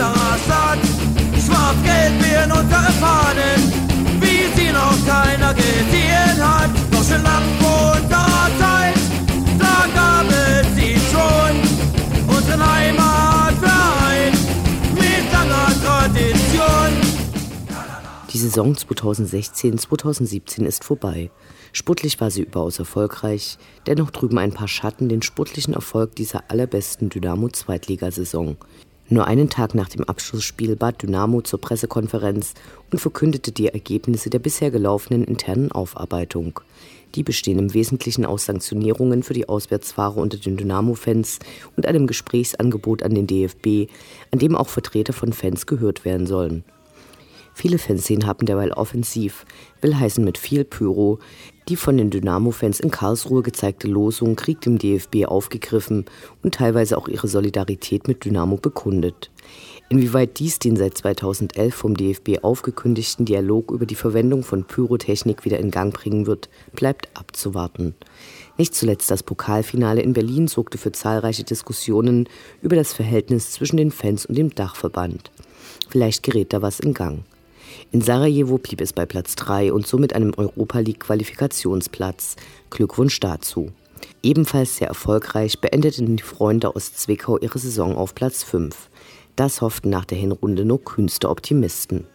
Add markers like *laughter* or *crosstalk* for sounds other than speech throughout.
unserer Stadt. Schwarz-Gelb werden unsere Fahnen, wie sie noch keiner gesehen hat. Doch schon lang vor unserer Zeit, da gab es sie schon. Unseren Heimatverein mit langer Tradition. Die Saison 2016-2017 ist vorbei. Sportlich war sie überaus erfolgreich, dennoch trüben ein paar Schatten den sportlichen Erfolg dieser allerbesten Dynamo-Zweitligasaison. Nur einen Tag nach dem Abschlussspiel bat Dynamo zur Pressekonferenz und verkündete die Ergebnisse der bisher gelaufenen internen Aufarbeitung. Die bestehen im Wesentlichen aus Sanktionierungen für die Auswärtsfahrer unter den Dynamo-Fans und einem Gesprächsangebot an den DFB, an dem auch Vertreter von Fans gehört werden sollen. Viele Fanszenen haben derweil offensiv, will heißen mit viel Pyro, die von den Dynamo-Fans in Karlsruhe gezeigte Losung Krieg dem DFB aufgegriffen und teilweise auch ihre Solidarität mit Dynamo bekundet. Inwieweit dies den seit 2011 vom DFB aufgekündigten Dialog über die Verwendung von Pyrotechnik wieder in Gang bringen wird, bleibt abzuwarten. Nicht zuletzt das Pokalfinale in Berlin sorgte für zahlreiche Diskussionen über das Verhältnis zwischen den Fans und dem Dachverband. Vielleicht gerät da was in Gang. In Sarajevo blieb es bei Platz 3 und somit einem Europa League Qualifikationsplatz. Glückwunsch dazu. Ebenfalls sehr erfolgreich beendeten die Freunde aus Zwickau ihre Saison auf Platz 5. Das hofften nach der Hinrunde nur kühnste Optimisten.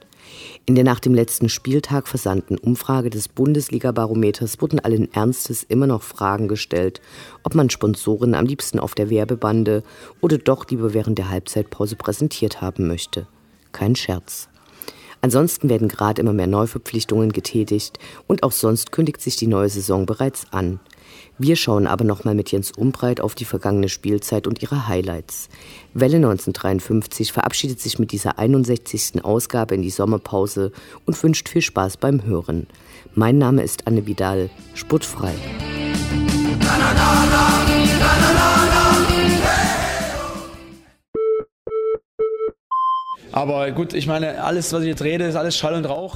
In der nach dem letzten Spieltag versandten Umfrage des Bundesliga-Barometers wurden allen Ernstes immer noch Fragen gestellt, ob man Sponsoren am liebsten auf der Werbebande oder doch lieber während der Halbzeitpause präsentiert haben möchte. Kein Scherz. Ansonsten werden gerade immer mehr Neuverpflichtungen getätigt und auch sonst kündigt sich die neue Saison bereits an. Wir schauen aber nochmal mit Jens Umbreit auf die vergangene Spielzeit und ihre Highlights. Welle 1953 verabschiedet sich mit dieser 61. Ausgabe in die Sommerpause und wünscht viel Spaß beim Hören. Mein Name ist Anne Vidal, sportfrei. La, la, la, Aber gut, ich meine, alles, was ich jetzt rede, ist alles Schall und Rauch.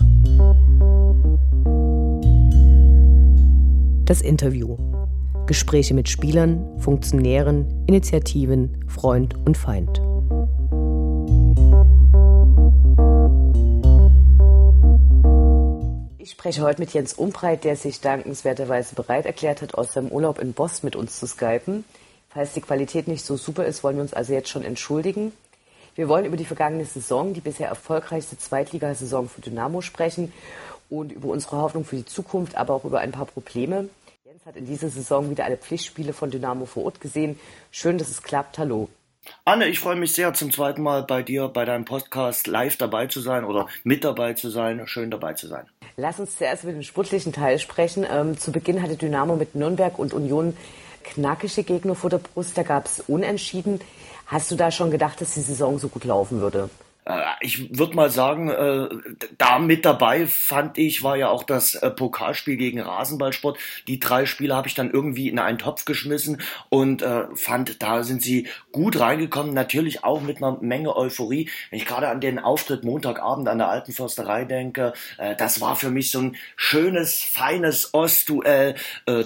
Das Interview. Gespräche mit Spielern, Funktionären, Initiativen, Freund und Feind. Ich spreche heute mit Jens Umbreit, der sich dankenswerterweise bereit erklärt hat, aus seinem Urlaub in Boss mit uns zu skypen. Falls die Qualität nicht so super ist, wollen wir uns also jetzt schon entschuldigen. Wir wollen über die vergangene Saison, die bisher erfolgreichste Zweitligasaison für Dynamo sprechen und über unsere Hoffnung für die Zukunft, aber auch über ein paar Probleme. Jens hat in dieser Saison wieder alle Pflichtspiele von Dynamo vor Ort gesehen. Schön, dass es klappt. Hallo. Anne, ich freue mich sehr, zum zweiten Mal bei dir, bei deinem Podcast live dabei zu sein oder mit dabei zu sein. Schön dabei zu sein. Lass uns zuerst über den sportlichen Teil sprechen. Ähm, zu Beginn hatte Dynamo mit Nürnberg und Union knackige Gegner vor der Brust. Da gab es Unentschieden. Hast du da schon gedacht, dass die Saison so gut laufen würde? Äh, ich würde mal sagen, äh, da mit dabei fand ich, war ja auch das äh, Pokalspiel gegen Rasenballsport. Die drei Spiele habe ich dann irgendwie in einen Topf geschmissen und fand, da sind sie gut reingekommen. Natürlich auch mit einer Menge Euphorie. Wenn ich gerade an den Auftritt Montagabend an der Alten Försterei denke, das war für mich so ein schönes, feines Ostduell.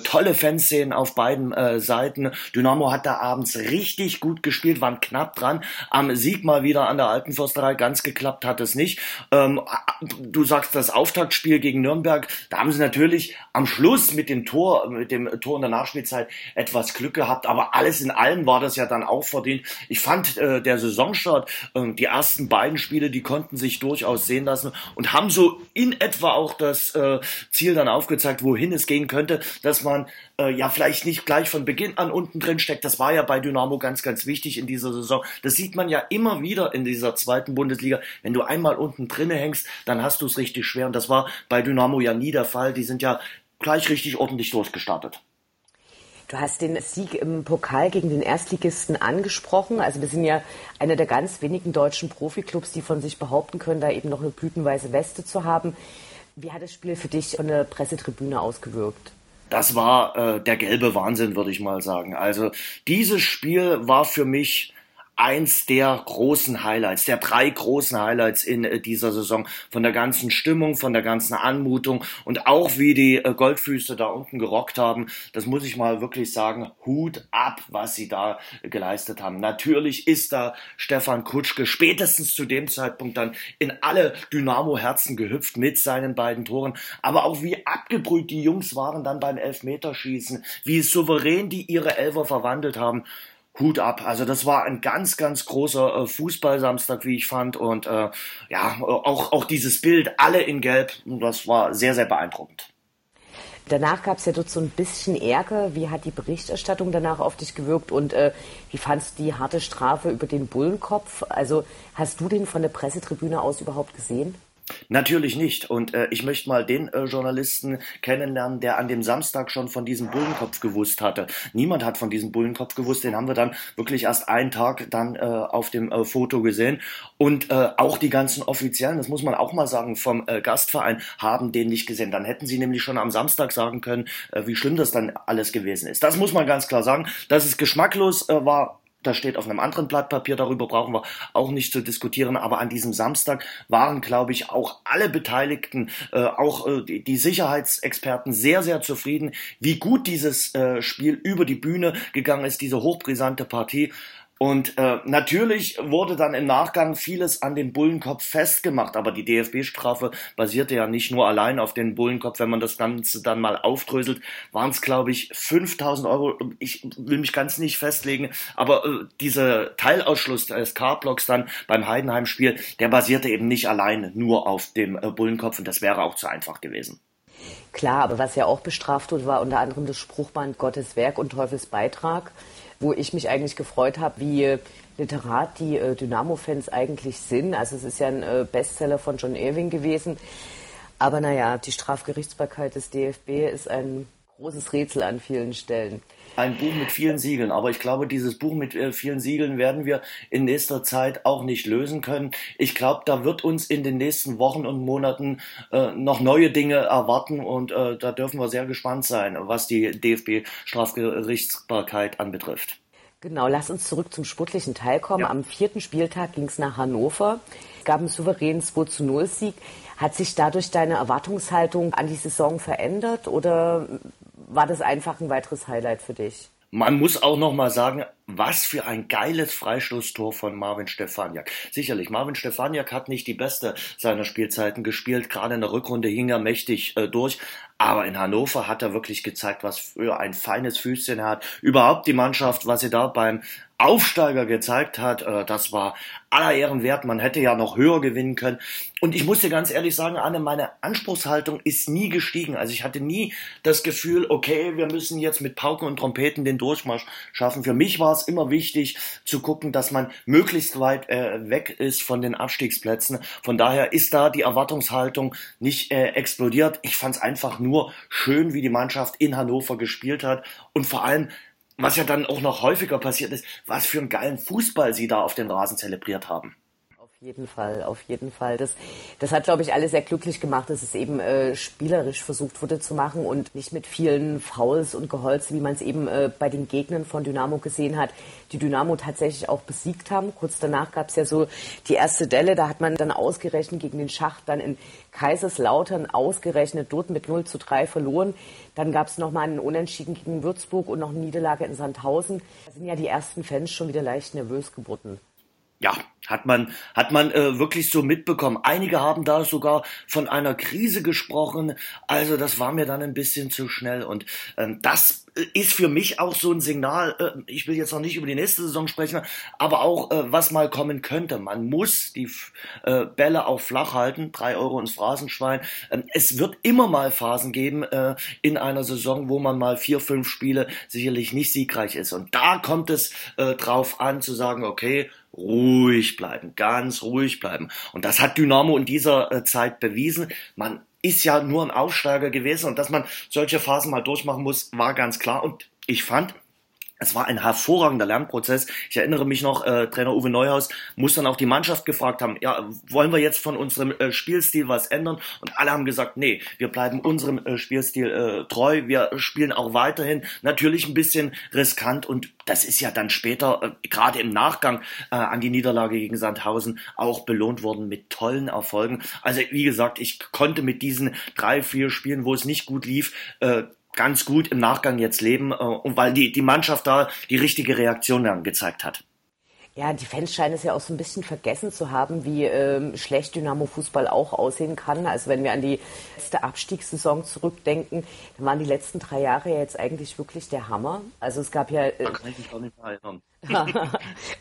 Tolle Fanszenen auf beiden Seiten. Dynamo hat da abends richtig gut gespielt, waren knapp dran am Sieg mal wieder an der Alten Försterei dabei, ganz geklappt hat es nicht. Ähm, du sagst das Auftaktspiel gegen Nürnberg, da haben sie natürlich am Schluss mit dem Tor, mit dem Tor in der Nachspielzeit etwas Glück gehabt, aber alles in allem war das ja dann auch verdient. Ich fand äh, der Saisonstart, äh, die ersten beiden Spiele, die konnten sich durchaus sehen lassen und haben so in etwa auch das äh, Ziel dann aufgezeigt, wohin es gehen könnte, dass man äh, ja vielleicht nicht gleich von Beginn an unten drin steckt. Das war ja bei Dynamo ganz, ganz wichtig in dieser Saison. Das sieht man ja immer wieder in dieser zweiten Bundesliga. Wenn du einmal unten drinne hängst, dann hast du es richtig schwer. Und das war bei Dynamo ja nie der Fall. Die sind ja gleich richtig ordentlich durchgestartet. Du hast den Sieg im Pokal gegen den Erstligisten angesprochen. Also wir sind ja einer der ganz wenigen deutschen Profiklubs, die von sich behaupten können, da eben noch eine blütenweiße Weste zu haben. Wie hat das Spiel für dich von der Pressetribüne ausgewirkt? Das war äh, der gelbe Wahnsinn, würde ich mal sagen. Also dieses Spiel war für mich eins der großen Highlights, der drei großen Highlights in äh, dieser Saison. Von der ganzen Stimmung, von der ganzen Anmutung und auch wie die äh, Goldfüße da unten gerockt haben. Das muss ich mal wirklich sagen. Hut ab, was sie da geleistet haben. Natürlich ist da Stefan Kutschke spätestens zu dem Zeitpunkt dann in alle Dynamo-Herzen gehüpft mit seinen beiden Toren. Aber auch wie abgebrüht die Jungs waren dann beim Elfmeterschießen, wie souverän die ihre Elfer verwandelt haben. Hut ab. Also das war ein ganz, ganz großer äh, Fußballsamstag, wie ich fand. Und äh, ja, auch, auch dieses Bild, alle in Gelb, das war sehr, sehr beeindruckend. Danach gab es ja dort so ein bisschen Ärger. Wie hat die Berichterstattung danach auf dich gewirkt und äh, wie fandst du die harte Strafe über den Bullenkopf? Also hast du den von der Pressetribüne aus überhaupt gesehen? Natürlich nicht. Und äh, ich möchte mal den äh, Journalisten kennenlernen, der an dem Samstag schon von diesem Bullenkopf gewusst hatte. Niemand hat von diesem Bullenkopf gewusst. Den haben wir dann wirklich erst einen Tag dann äh, auf dem äh, Foto gesehen. Und äh, auch die ganzen Offiziellen, das muss man auch mal sagen, vom äh, Gastverein haben den nicht gesehen. Dann hätten sie nämlich schon am Samstag sagen können, äh, wie schlimm das dann alles gewesen ist. Das muss man ganz klar sagen. Dass es geschmacklos äh, war, das steht auf einem anderen Blatt Papier, darüber brauchen wir auch nicht zu diskutieren. Aber an diesem Samstag waren, glaube ich, auch alle Beteiligten, äh, auch äh, die, die, Sicherheitsexperten sehr, sehr zufrieden, wie gut dieses äh, Spiel über die Bühne gegangen ist, diese hochbrisante Partie. Und äh, natürlich wurde dann im Nachgang vieles an dem Bullenkopf festgemacht, aber die DFB-Strafe basierte ja nicht nur allein auf den Bullenkopf. Wenn man das Ganze dann mal aufdröselt, waren es, glaube ich, 5000 Euro. Ich will mich ganz nicht festlegen, aber äh, dieser Teilausschluss des K-Blocks dann beim Heidenheim-Spiel, der basierte eben nicht allein nur auf dem äh, Bullenkopf und das wäre auch zu einfach gewesen. Klar, aber was ja auch bestraft wurde, war unter anderem das Spruchband Gottes Werk und Teufels Beitrag wo ich mich eigentlich gefreut habe, wie literat die äh, Dynamo-Fans eigentlich sind. Also es ist ja ein äh, Bestseller von John Irving gewesen. Aber naja, die Strafgerichtsbarkeit des DFB ist ein großes Rätsel an vielen Stellen. Ein Buch mit vielen Siegeln, aber ich glaube, dieses Buch mit äh, vielen Siegeln werden wir in nächster Zeit auch nicht lösen können. Ich glaube, da wird uns in den nächsten Wochen und Monaten äh, noch neue Dinge erwarten und äh, da dürfen wir sehr gespannt sein, was die DFB-Strafgerichtsbarkeit anbetrifft. Genau, lass uns zurück zum sportlichen Teil kommen. Ja. Am vierten Spieltag ging es nach Hannover. Es gab einen souveränen 2 zu 0 Sieg. Hat sich dadurch deine Erwartungshaltung an die Saison verändert oder war das einfach ein weiteres Highlight für dich? Man muss auch noch mal sagen, was für ein geiles Freistoßtor von Marvin Stefaniak. Sicherlich, Marvin Stefaniak hat nicht die beste seiner Spielzeiten gespielt. Gerade in der Rückrunde hing er mächtig äh, durch. Aber in Hannover hat er wirklich gezeigt, was für ein feines Füßchen er hat. Überhaupt die Mannschaft, was sie da beim Aufsteiger gezeigt hat, äh, das war aller Ehren wert. Man hätte ja noch höher gewinnen können. Und ich muss dir ganz ehrlich sagen, Anne, meine Anspruchshaltung ist nie gestiegen. Also ich hatte nie das Gefühl, okay, wir müssen jetzt mit Pauken und Trompeten den Durchmarsch schaffen. Für mich war es immer wichtig zu gucken, dass man möglichst weit äh, weg ist von den Abstiegsplätzen. Von daher ist da die Erwartungshaltung nicht äh, explodiert. Ich fand es einfach nur schön, wie die Mannschaft in Hannover gespielt hat. Und vor allem was ja dann auch noch häufiger passiert ist, was für einen geilen Fußball sie da auf den Rasen zelebriert haben jeden Fall, auf jeden Fall. Das, das hat, glaube ich, alle sehr glücklich gemacht, dass es eben äh, spielerisch versucht wurde zu machen und nicht mit vielen Fouls und Geholze, wie man es eben äh, bei den Gegnern von Dynamo gesehen hat, die Dynamo tatsächlich auch besiegt haben. Kurz danach gab es ja so die erste Delle, da hat man dann ausgerechnet gegen den Schacht dann in Kaiserslautern ausgerechnet dort mit 0 zu 3 verloren. Dann gab es nochmal einen Unentschieden gegen Würzburg und noch eine Niederlage in Sandhausen. Da sind ja die ersten Fans schon wieder leicht nervös geworden. Ja, hat man, hat man äh, wirklich so mitbekommen. Einige haben da sogar von einer Krise gesprochen. Also das war mir dann ein bisschen zu schnell. Und ähm, das ist für mich auch so ein Signal. Äh, ich will jetzt noch nicht über die nächste Saison sprechen, aber auch äh, was mal kommen könnte. Man muss die äh, Bälle auch flach halten. Drei Euro ins Phrasenschwein. Ähm, es wird immer mal Phasen geben äh, in einer Saison, wo man mal vier, fünf Spiele sicherlich nicht siegreich ist. Und da kommt es äh, drauf an zu sagen, okay, ruhig bleiben, ganz ruhig bleiben. Und das hat Dynamo in dieser äh, Zeit bewiesen. Man ist ja nur ein Aufsteiger gewesen und dass man solche Phasen mal durchmachen muss, war ganz klar. Und ich fand, es war ein hervorragender Lernprozess. Ich erinnere mich noch, äh, Trainer Uwe Neuhaus muss dann auch die Mannschaft gefragt haben, ja, wollen wir jetzt von unserem äh, Spielstil was ändern? Und alle haben gesagt, nee, wir bleiben unserem äh, Spielstil äh, treu, wir spielen auch weiterhin. Natürlich ein bisschen riskant und das ist ja dann später, äh, gerade im Nachgang äh, an die Niederlage gegen Sandhausen, auch belohnt worden mit tollen Erfolgen. Also wie gesagt, ich konnte mit diesen drei, vier Spielen, wo es nicht gut lief, äh, ganz gut im Nachgang jetzt leben äh, und weil die, die Mannschaft da die richtige Reaktion dann gezeigt hat. Ja, die Fans scheinen es ja auch so ein bisschen vergessen zu haben, wie ähm, schlecht Dynamo-Fußball auch aussehen kann. Also wenn wir an die letzte Abstiegssaison zurückdenken, dann waren die letzten drei Jahre ja jetzt eigentlich wirklich der Hammer. Also es gab ja... Äh, da kann ich mich auch nicht mehr erinnern. *laughs*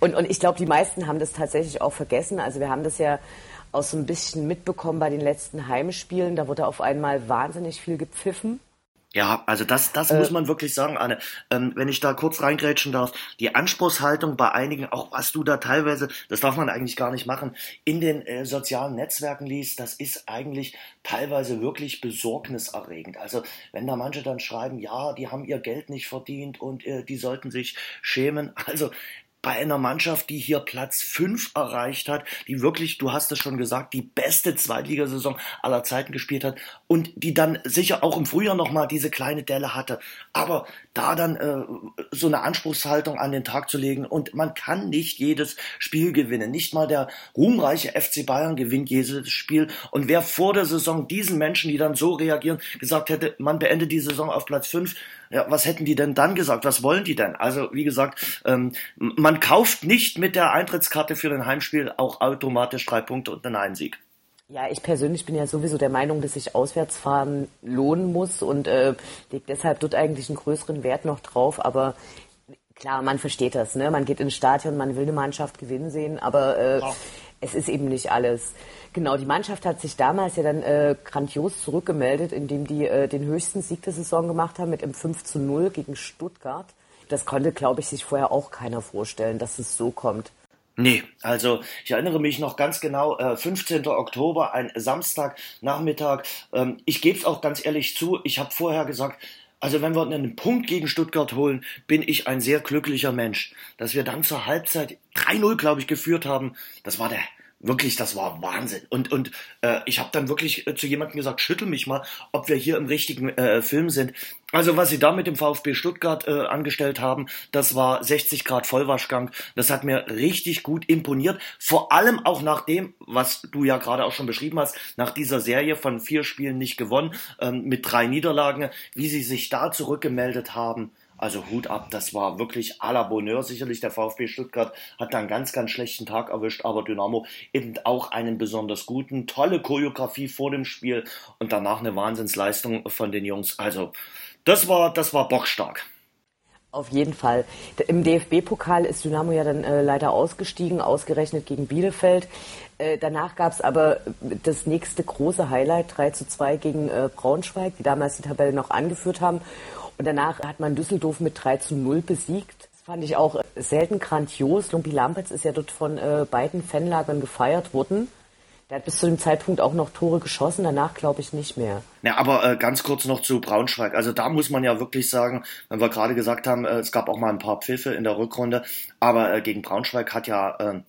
und, und ich glaube, die meisten haben das tatsächlich auch vergessen. Also wir haben das ja auch so ein bisschen mitbekommen bei den letzten Heimspielen. Da wurde auf einmal wahnsinnig viel gepfiffen. Ja, also das, das äh, muss man wirklich sagen, Anne. Ähm, wenn ich da kurz reingrätschen darf, die Anspruchshaltung bei einigen, auch was du da teilweise, das darf man eigentlich gar nicht machen, in den äh, sozialen Netzwerken liest, das ist eigentlich teilweise wirklich besorgniserregend. Also wenn da manche dann schreiben, ja, die haben ihr Geld nicht verdient und äh, die sollten sich schämen. Also bei einer Mannschaft, die hier Platz 5 erreicht hat, die wirklich, du hast es schon gesagt, die beste Zweitligasaison aller Zeiten gespielt hat und die dann sicher auch im Frühjahr nochmal diese kleine Delle hatte. Aber da dann äh, so eine Anspruchshaltung an den Tag zu legen und man kann nicht jedes Spiel gewinnen. Nicht mal der ruhmreiche FC Bayern gewinnt jedes Spiel. Und wer vor der Saison diesen Menschen, die dann so reagieren, gesagt hätte, man beendet die Saison auf Platz 5, ja, was hätten die denn dann gesagt? Was wollen die denn? Also, wie gesagt, ähm, man kauft nicht mit der Eintrittskarte für ein Heimspiel auch automatisch drei Punkte und einen Heimsieg. Ja, ich persönlich bin ja sowieso der Meinung, dass sich Auswärtsfahren lohnen muss und äh, legt deshalb dort eigentlich einen größeren Wert noch drauf. Aber klar, man versteht das, ne? Man geht ins Stadion, man will eine Mannschaft gewinnen sehen, aber äh, es ist eben nicht alles. Genau, die Mannschaft hat sich damals ja dann äh, grandios zurückgemeldet, indem die äh, den höchsten Sieg der Saison gemacht haben mit einem 5 zu 0 gegen Stuttgart. Das konnte, glaube ich, sich vorher auch keiner vorstellen, dass es so kommt. Nee, also ich erinnere mich noch ganz genau, äh, 15. Oktober, ein Samstagnachmittag. Ähm, ich gebe es auch ganz ehrlich zu, ich habe vorher gesagt, also wenn wir einen Punkt gegen Stuttgart holen, bin ich ein sehr glücklicher Mensch. Dass wir dann zur Halbzeit 3-0, glaube ich, geführt haben, das war der wirklich, das war Wahnsinn. Und, und äh, ich habe dann wirklich äh, zu jemandem gesagt, schüttel mich mal, ob wir hier im richtigen äh, Film sind. Also was sie da mit dem VfB Stuttgart äh, angestellt haben, das war 60 Grad Vollwaschgang. Das hat mir richtig gut imponiert. Vor allem auch nach dem, was du ja gerade auch schon beschrieben hast, nach dieser Serie von vier Spielen nicht gewonnen, ähm, mit drei Niederlagen, wie sie sich da zurückgemeldet haben. Also Hut ab, das war wirklich à la Bonheur. Sicherlich der VfB Stuttgart hat da einen ganz, ganz schlechten Tag erwischt, aber Dynamo eben auch einen besonders guten. Tolle Choreografie vor dem Spiel und danach eine Wahnsinnsleistung von den Jungs. Also das war, das war bockstark. Auf jeden Fall. Im DFB-Pokal ist Dynamo ja dann äh, leider ausgestiegen, ausgerechnet gegen Bielefeld. Äh, danach gab es aber das nächste große Highlight, 3 zu 2 gegen äh, Braunschweig, die damals die Tabelle noch angeführt haben. Und danach hat man Düsseldorf mit 3 zu 0 besiegt. Das fand ich auch selten grandios. Lumpi Lampertz ist ja dort von äh, beiden Fanlagern gefeiert worden. Der hat bis zu dem Zeitpunkt auch noch Tore geschossen, danach glaube ich nicht mehr. Ja, aber äh, ganz kurz noch zu Braunschweig. Also da muss man ja wirklich sagen, wenn wir gerade gesagt haben, äh, es gab auch mal ein paar Pfiffe in der Rückrunde, aber äh, gegen Braunschweig hat ja äh,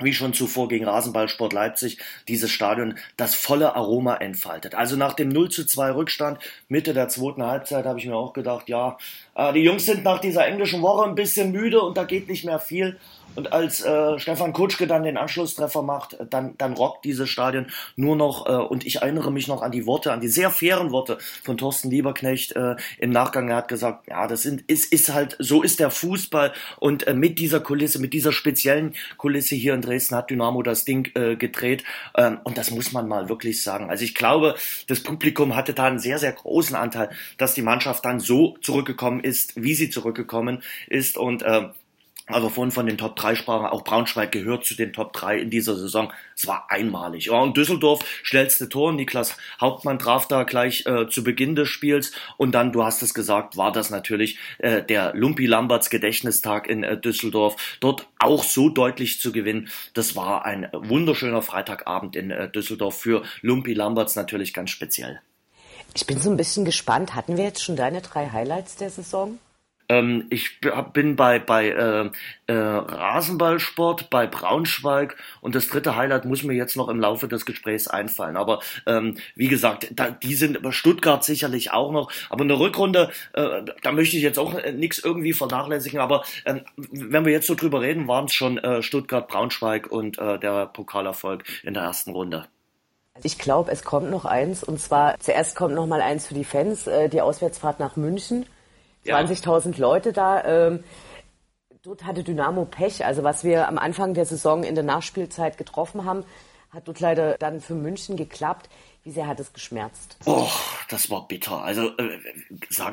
wie schon zuvor gegen Rasenballsport Leipzig, dieses Stadion das volle Aroma entfaltet. Also nach dem 0 zu 2 Rückstand, Mitte der zweiten Halbzeit, habe ich mir auch gedacht, ja, äh, die Jungs sind nach dieser englischen Woche ein bisschen müde und da geht nicht mehr viel. Und als äh, Stefan Kutschke dann den Anschlusstreffer macht, dann, dann rockt dieses Stadion nur noch. Äh, und ich erinnere mich noch an die Worte, an die sehr fairen Worte von Thorsten Lieberknecht äh, im Nachgang. Er hat gesagt, ja, das sind, ist, ist halt, so ist der Fußball. Und äh, mit dieser Kulisse, mit dieser speziellen Kulisse hier in Dresden hat Dynamo das Ding äh, gedreht. Ähm, und das muss man mal wirklich sagen. Also ich glaube, das Publikum hatte da einen sehr, sehr großen Anteil, dass die Mannschaft dann so zurückgekommen ist, wie sie zurückgekommen ist. Und äh, also vorhin von den Top 3 sprachen, auch Braunschweig gehört zu den Top 3 in dieser Saison. Es war einmalig. Ja, und Düsseldorf schnellste Tor. Niklas Hauptmann traf da gleich äh, zu Beginn des Spiels. Und dann, du hast es gesagt, war das natürlich äh, der Lumpi Lamberts Gedächtnistag in äh, Düsseldorf. Dort auch so deutlich zu gewinnen. Das war ein wunderschöner Freitagabend in äh, Düsseldorf für Lumpi Lamberts natürlich ganz speziell. Ich bin so ein bisschen gespannt. Hatten wir jetzt schon deine drei Highlights der Saison? Ähm, ich bin bei, bei äh, äh, Rasenballsport, bei Braunschweig und das dritte Highlight muss mir jetzt noch im Laufe des Gesprächs einfallen. Aber ähm, wie gesagt, da, die sind über Stuttgart sicherlich auch noch. Aber eine Rückrunde, äh, da möchte ich jetzt auch äh, nichts irgendwie vernachlässigen. Aber äh, wenn wir jetzt so drüber reden, waren es schon äh, Stuttgart, Braunschweig und äh, der Pokalerfolg in der ersten Runde. Ich glaube, es kommt noch eins und zwar zuerst kommt noch mal eins für die Fans, äh, die Auswärtsfahrt nach München. 20.000 Leute da. Ähm, dort hatte Dynamo Pech. Also was wir am Anfang der Saison in der Nachspielzeit getroffen haben, hat dort leider dann für München geklappt. Wie sehr hat es geschmerzt? Oh, das war bitter. Also äh,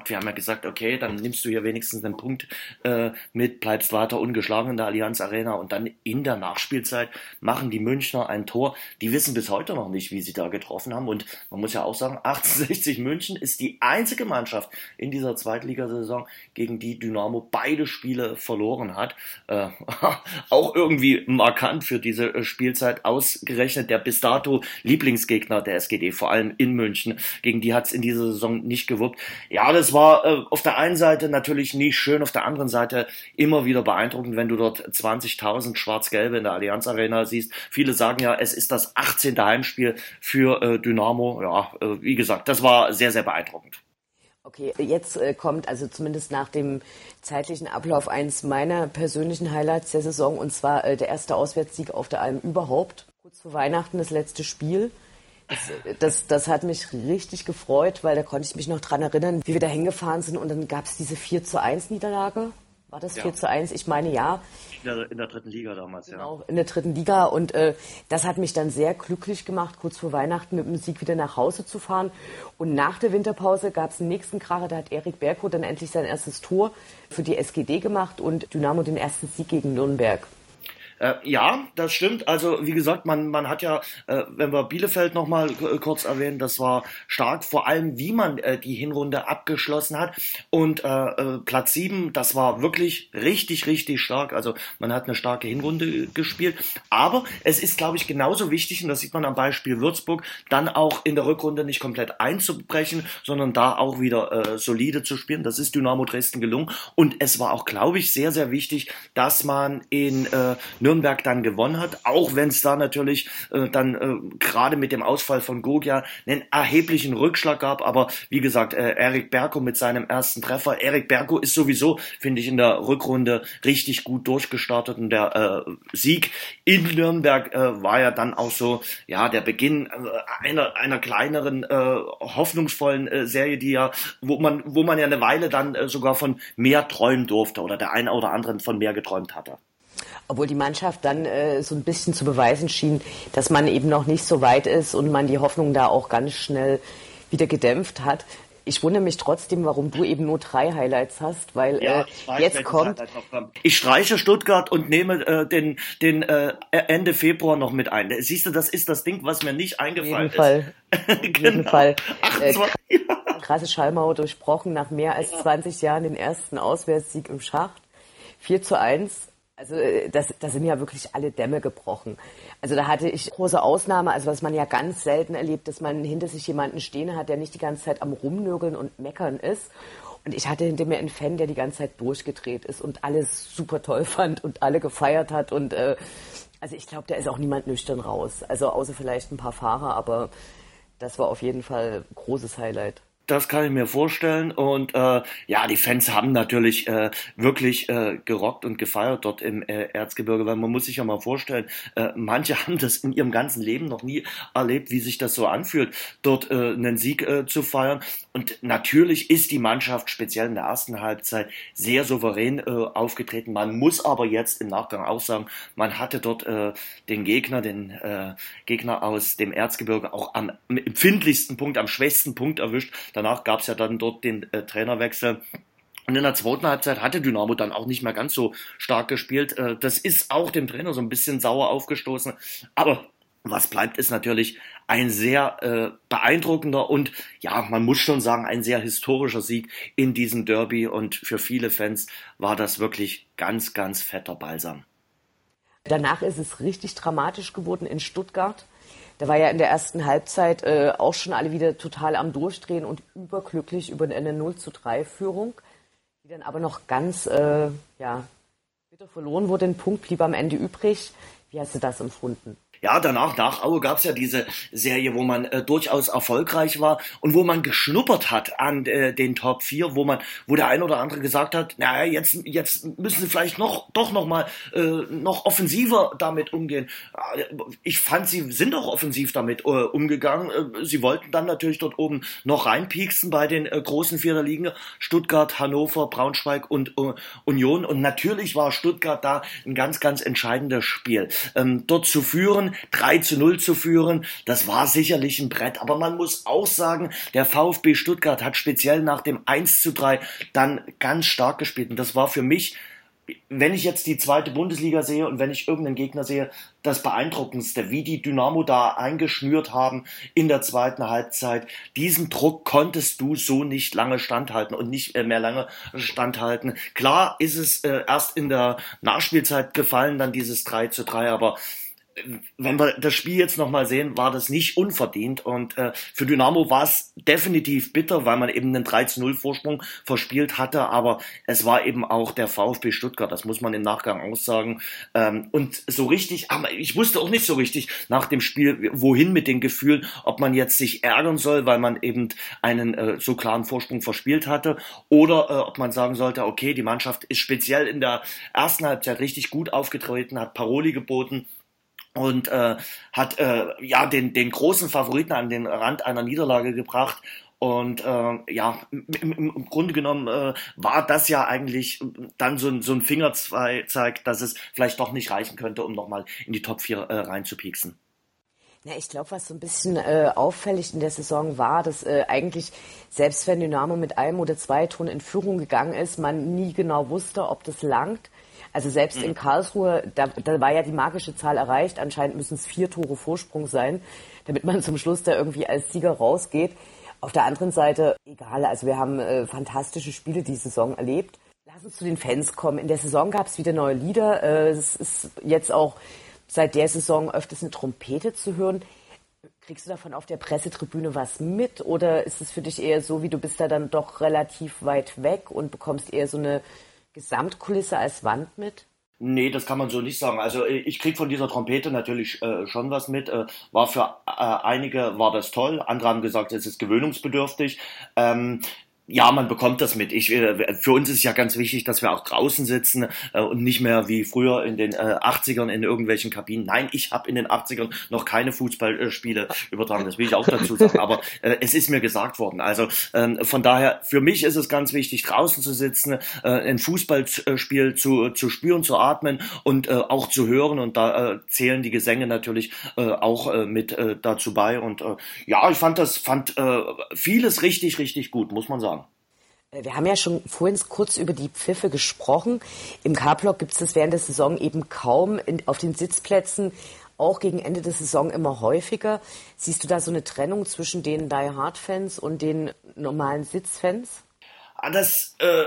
wir haben ja gesagt, okay, dann nimmst du hier wenigstens einen Punkt äh, mit, bleibst weiter ungeschlagen in der Allianz Arena und dann in der Nachspielzeit machen die Münchner ein Tor. Die wissen bis heute noch nicht, wie sie da getroffen haben. Und man muss ja auch sagen, *laughs* 1860 München ist die einzige Mannschaft in dieser Zweitligasaison, gegen die Dynamo beide Spiele verloren hat. Äh, *laughs* auch irgendwie markant für diese äh, Spielzeit ausgerechnet der bis dato Lieblingsgegner der SGD vor allem in München. Gegen die hat es in dieser Saison nicht gewuppt. Ja, das war äh, auf der einen Seite natürlich nicht schön, auf der anderen Seite immer wieder beeindruckend, wenn du dort 20.000 Schwarz-Gelbe in der Allianz Arena siehst. Viele sagen ja, es ist das 18. Heimspiel für äh, Dynamo. Ja, äh, wie gesagt, das war sehr, sehr beeindruckend. Okay, jetzt äh, kommt also zumindest nach dem zeitlichen Ablauf eins meiner persönlichen Highlights der Saison und zwar äh, der erste Auswärtssieg auf der Alm überhaupt. Kurz vor Weihnachten das letzte Spiel. Das, das, hat mich richtig gefreut, weil da konnte ich mich noch dran erinnern, wie wir da hingefahren sind und dann gab es diese 4 zu 1 Niederlage. War das ja. 4 zu 1? Ich meine ja. In der, in der dritten Liga damals, genau, ja. Genau, in der dritten Liga. Und äh, das hat mich dann sehr glücklich gemacht, kurz vor Weihnachten mit dem Sieg wieder nach Hause zu fahren. Und nach der Winterpause gab es einen nächsten Kracher, da hat Erik Berko dann endlich sein erstes Tor für die SGD gemacht und Dynamo den ersten Sieg gegen Nürnberg. Äh, ja, das stimmt. Also wie gesagt, man, man hat ja, äh, wenn wir Bielefeld nochmal äh, kurz erwähnen, das war stark, vor allem wie man äh, die Hinrunde abgeschlossen hat. Und äh, äh, Platz 7, das war wirklich richtig, richtig stark. Also man hat eine starke Hinrunde gespielt. Aber es ist, glaube ich, genauso wichtig, und das sieht man am Beispiel Würzburg, dann auch in der Rückrunde nicht komplett einzubrechen, sondern da auch wieder äh, solide zu spielen. Das ist Dynamo Dresden gelungen. Und es war auch, glaube ich, sehr, sehr wichtig, dass man in äh, Nürnberg dann gewonnen hat, auch wenn es da natürlich äh, dann äh, gerade mit dem Ausfall von Gogia einen erheblichen Rückschlag gab. Aber wie gesagt, äh, Erik Berko mit seinem ersten Treffer. Erik Berko ist sowieso, finde ich, in der Rückrunde richtig gut durchgestartet und der äh, Sieg in Nürnberg äh, war ja dann auch so, ja, der Beginn äh, einer, einer kleineren, äh, hoffnungsvollen äh, Serie, die ja, wo man, wo man ja eine Weile dann äh, sogar von mehr träumen durfte oder der eine oder andere von mehr geträumt hatte. Obwohl die Mannschaft dann äh, so ein bisschen zu beweisen schien, dass man eben noch nicht so weit ist und man die Hoffnung da auch ganz schnell wieder gedämpft hat. Ich wundere mich trotzdem, warum du eben nur drei Highlights hast, weil ja, äh, jetzt kommt. Ich streiche Stuttgart und nehme äh, den, den äh, Ende Februar noch mit ein. Siehst du, das ist das Ding, was mir nicht eingefallen ist. Fall. *laughs* Auf jeden genau. Fall. Äh, *laughs* krasse Schallmauer durchbrochen nach mehr als 20 Jahren den ersten Auswärtssieg im Schacht. 4 zu 1 also äh, das, da sind ja wirklich alle Dämme gebrochen. Also da hatte ich große Ausnahme, also was man ja ganz selten erlebt, dass man hinter sich jemanden stehen hat, der nicht die ganze Zeit am Rumnörgeln und Meckern ist. Und ich hatte hinter mir einen Fan, der die ganze Zeit durchgedreht ist und alles super toll *laughs* fand und alle gefeiert hat. Und äh, also ich glaube, da ist auch niemand nüchtern raus. Also außer vielleicht ein paar Fahrer, aber das war auf jeden Fall großes Highlight. Das kann ich mir vorstellen. Und äh, ja, die Fans haben natürlich äh, wirklich äh, gerockt und gefeiert dort im äh, Erzgebirge, weil man muss sich ja mal vorstellen, äh, manche *laughs* haben das in ihrem ganzen Leben noch nie erlebt, wie sich das so anfühlt, dort äh, einen Sieg äh, zu feiern. Und natürlich ist die Mannschaft speziell in der ersten Halbzeit sehr souverän äh, aufgetreten. Man muss aber jetzt im Nachgang auch sagen, man hatte dort äh, den Gegner, den äh, Gegner aus dem Erzgebirge auch am empfindlichsten Punkt, am schwächsten Punkt erwischt. Danach gab es ja dann dort den äh, Trainerwechsel. Und in der zweiten Halbzeit hatte Dynamo dann auch nicht mehr ganz so stark gespielt. Äh, das ist auch dem Trainer so ein bisschen sauer aufgestoßen. Aber was bleibt, ist natürlich ein sehr äh, beeindruckender und ja, man muss schon sagen, ein sehr historischer Sieg in diesem Derby und für viele Fans war das wirklich ganz, ganz fetter Balsam. Danach ist es richtig dramatisch geworden in Stuttgart. Da war ja in der ersten Halbzeit äh, auch schon alle wieder total am Durchdrehen und überglücklich über eine 0 zu 3 Führung, die dann aber noch ganz äh, ja, bitter verloren wurde. Ein Punkt blieb am Ende übrig. Wie hast du das empfunden? Ja, danach, nach Aue gab es ja diese Serie, wo man äh, durchaus erfolgreich war und wo man geschnuppert hat an äh, den Top 4, wo man, wo der ein oder andere gesagt hat, naja, jetzt, jetzt müssen sie vielleicht noch, doch noch mal äh, noch offensiver damit umgehen. Äh, ich fand, sie sind auch offensiv damit äh, umgegangen. Äh, sie wollten dann natürlich dort oben noch reinpieksen bei den großen Vierer Ligen, Stuttgart, Hannover, Braunschweig und Union. Und natürlich war Stuttgart da ein ganz, ganz entscheidendes Spiel. Ähm, dort zu führen, 3 zu 0 zu führen, das war sicherlich ein Brett. Aber man muss auch sagen, der VfB Stuttgart hat speziell nach dem 1 zu 3 dann ganz stark gespielt. Und das war für mich wenn ich jetzt die zweite Bundesliga sehe und wenn ich irgendeinen Gegner sehe, das beeindruckendste, wie die Dynamo da eingeschnürt haben in der zweiten Halbzeit. Diesen Druck konntest du so nicht lange standhalten und nicht mehr lange standhalten. Klar ist es äh, erst in der Nachspielzeit gefallen, dann dieses 3 zu 3, aber wenn wir das Spiel jetzt nochmal sehen, war das nicht unverdient. Und äh, für Dynamo war es definitiv bitter, weil man eben einen 3-0-Vorsprung verspielt hatte. Aber es war eben auch der VfB Stuttgart, das muss man im Nachgang aussagen. Ähm, und so richtig, aber ich wusste auch nicht so richtig nach dem Spiel, wohin mit den Gefühlen, ob man jetzt sich ärgern soll, weil man eben einen äh, so klaren Vorsprung verspielt hatte. Oder äh, ob man sagen sollte, okay, die Mannschaft ist speziell in der ersten Halbzeit richtig gut aufgetreten, hat Paroli geboten und äh, hat äh, ja den, den großen Favoriten an den Rand einer Niederlage gebracht. Und äh, ja, im, im Grunde genommen äh, war das ja eigentlich dann so ein, so ein Fingerzeig, dass es vielleicht doch nicht reichen könnte, um nochmal in die Top 4 äh, reinzupieksen. Ja, ich glaube, was so ein bisschen äh, auffällig in der Saison war, dass äh, eigentlich, selbst wenn Dynamo mit einem oder zwei Toren in Führung gegangen ist, man nie genau wusste, ob das langt. Also selbst in mhm. Karlsruhe, da, da war ja die magische Zahl erreicht. Anscheinend müssen es vier Tore Vorsprung sein, damit man zum Schluss da irgendwie als Sieger rausgeht. Auf der anderen Seite, egal, also wir haben äh, fantastische Spiele die Saison erlebt. Lass uns zu den Fans kommen. In der Saison gab es wieder neue Lieder. Äh, es ist jetzt auch seit der Saison öfters eine Trompete zu hören. Kriegst du davon auf der Pressetribüne was mit oder ist es für dich eher so, wie du bist da dann doch relativ weit weg und bekommst eher so eine Gesamtkulisse als Wand mit? Nee, das kann man so nicht sagen. Also äh, ich krieg von dieser Trompete natürlich äh, schon was mit. Äh, war für äh, einige war das toll, andere haben gesagt, es ist gewöhnungsbedürftig. Ähm, ja, man bekommt das mit. Ich, äh, für uns ist es ja ganz wichtig, dass wir auch draußen sitzen äh, und nicht mehr wie früher in den äh, 80ern in irgendwelchen Kabinen. Nein, ich habe in den 80ern noch keine Fußballspiele übertragen, das will ich auch dazu sagen. Aber äh, es ist mir gesagt worden. Also ähm, von daher, für mich ist es ganz wichtig, draußen zu sitzen, äh, ein Fußballspiel zu, zu spüren, zu atmen und äh, auch zu hören. Und da äh, zählen die Gesänge natürlich äh, auch äh, mit äh, dazu bei. Und äh, ja, ich fand das, fand äh, vieles richtig, richtig gut, muss man sagen. Äh, wir haben ja schon vorhin kurz über die Pfiffe gesprochen. Im K-Block gibt es das während der Saison eben kaum. Auf den Sitzplätzen auch gegen Ende der Saison immer häufiger. Siehst du da so eine Trennung zwischen den Die Hard-Fans und den normalen Sitzfans? Ah, das äh,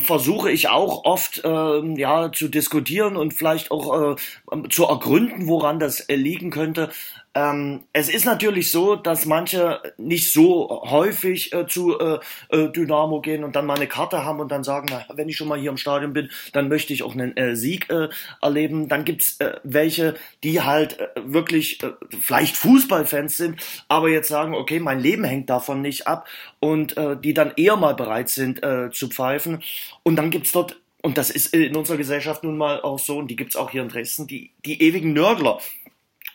versuche ich auch oft äh, ja zu diskutieren und vielleicht auch äh, zu ergründen, woran das äh, liegen könnte. Ähm, es ist natürlich so, dass manche nicht so häufig äh, zu äh, äh, Dynamo gehen und dann mal eine Karte haben und dann sagen, na, wenn ich schon mal hier im Stadion bin, dann möchte ich auch einen äh, Sieg äh, erleben. Dann gibt's äh, welche, die halt wirklich vielleicht Fußballfans sind, aber jetzt sagen, okay, mein Leben hängt davon nicht ab und die dann eher mal bereit sind zu pfeifen. Und dann gibt's dort und das ist in unserer Gesellschaft nun mal auch so, und die gibt's auch hier in Dresden, die, die ewigen Nörgler.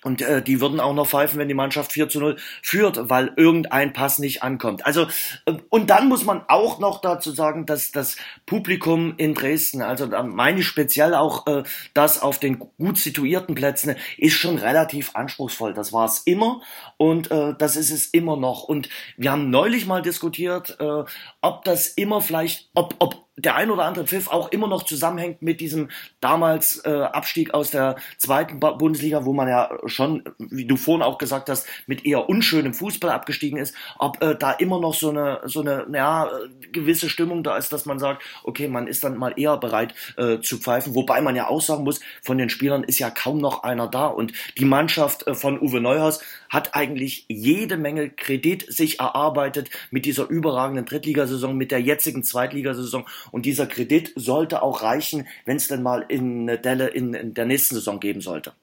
Und äh, die würden auch noch pfeifen, wenn die Mannschaft 4 zu 0 führt, weil irgendein Pass nicht ankommt. Also, äh, und dann muss man auch noch dazu sagen, dass das Publikum in Dresden, also da meine ich speziell auch äh, das auf den gut situierten Plätzen, ist schon relativ anspruchsvoll. Das war es immer und äh, das ist es immer noch. Und wir haben neulich mal diskutiert, äh, ob das immer vielleicht, ob, ob der ein oder andere Pfiff auch immer noch zusammenhängt mit diesem damals äh, Abstieg aus der zweiten Bundesliga, wo man ja schon, wie du vorhin auch gesagt hast, mit eher unschönem Fußball abgestiegen ist, ob äh, da immer noch so eine so eine ja, gewisse Stimmung da ist, dass man sagt, okay, man ist dann mal eher bereit äh, zu pfeifen, wobei man ja auch sagen muss, von den Spielern ist ja kaum noch einer da. Und die Mannschaft äh, von Uwe Neuhaus hat eigentlich jede Menge Kredit sich erarbeitet mit dieser überragenden Drittligasaison, mit der jetzigen Zweitligasaison und dieser Kredit sollte auch reichen, wenn es denn mal in Delle in, in der nächsten Saison geben sollte.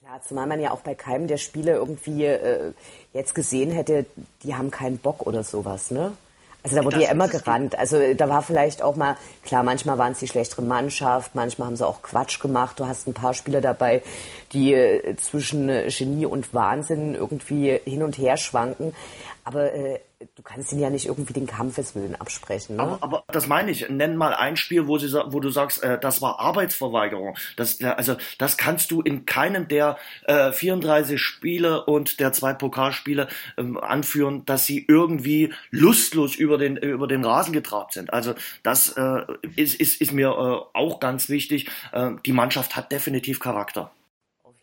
Klar, zumal man ja auch bei keinem der Spiele irgendwie äh, jetzt gesehen hätte, die haben keinen Bock oder sowas, ne? Also da wurde das ja immer gerannt. Also da war vielleicht auch mal, klar, manchmal waren es die schlechtere Mannschaft, manchmal haben sie auch Quatsch gemacht. Du hast ein paar Spieler dabei, die äh, zwischen Genie und Wahnsinn irgendwie hin und her schwanken. Aber äh, du kannst ihnen ja nicht irgendwie den Kampfeswillen absprechen. Ne? Aber, aber das meine ich. Nenn mal ein Spiel, wo, sie, wo du sagst, äh, das war Arbeitsverweigerung. Das, also das kannst du in keinem der äh, 34 Spiele und der zwei Pokalspiele ähm, anführen, dass sie irgendwie lustlos über den über den Rasen getrabt sind. Also das äh, ist, ist, ist mir äh, auch ganz wichtig. Äh, die Mannschaft hat definitiv Charakter.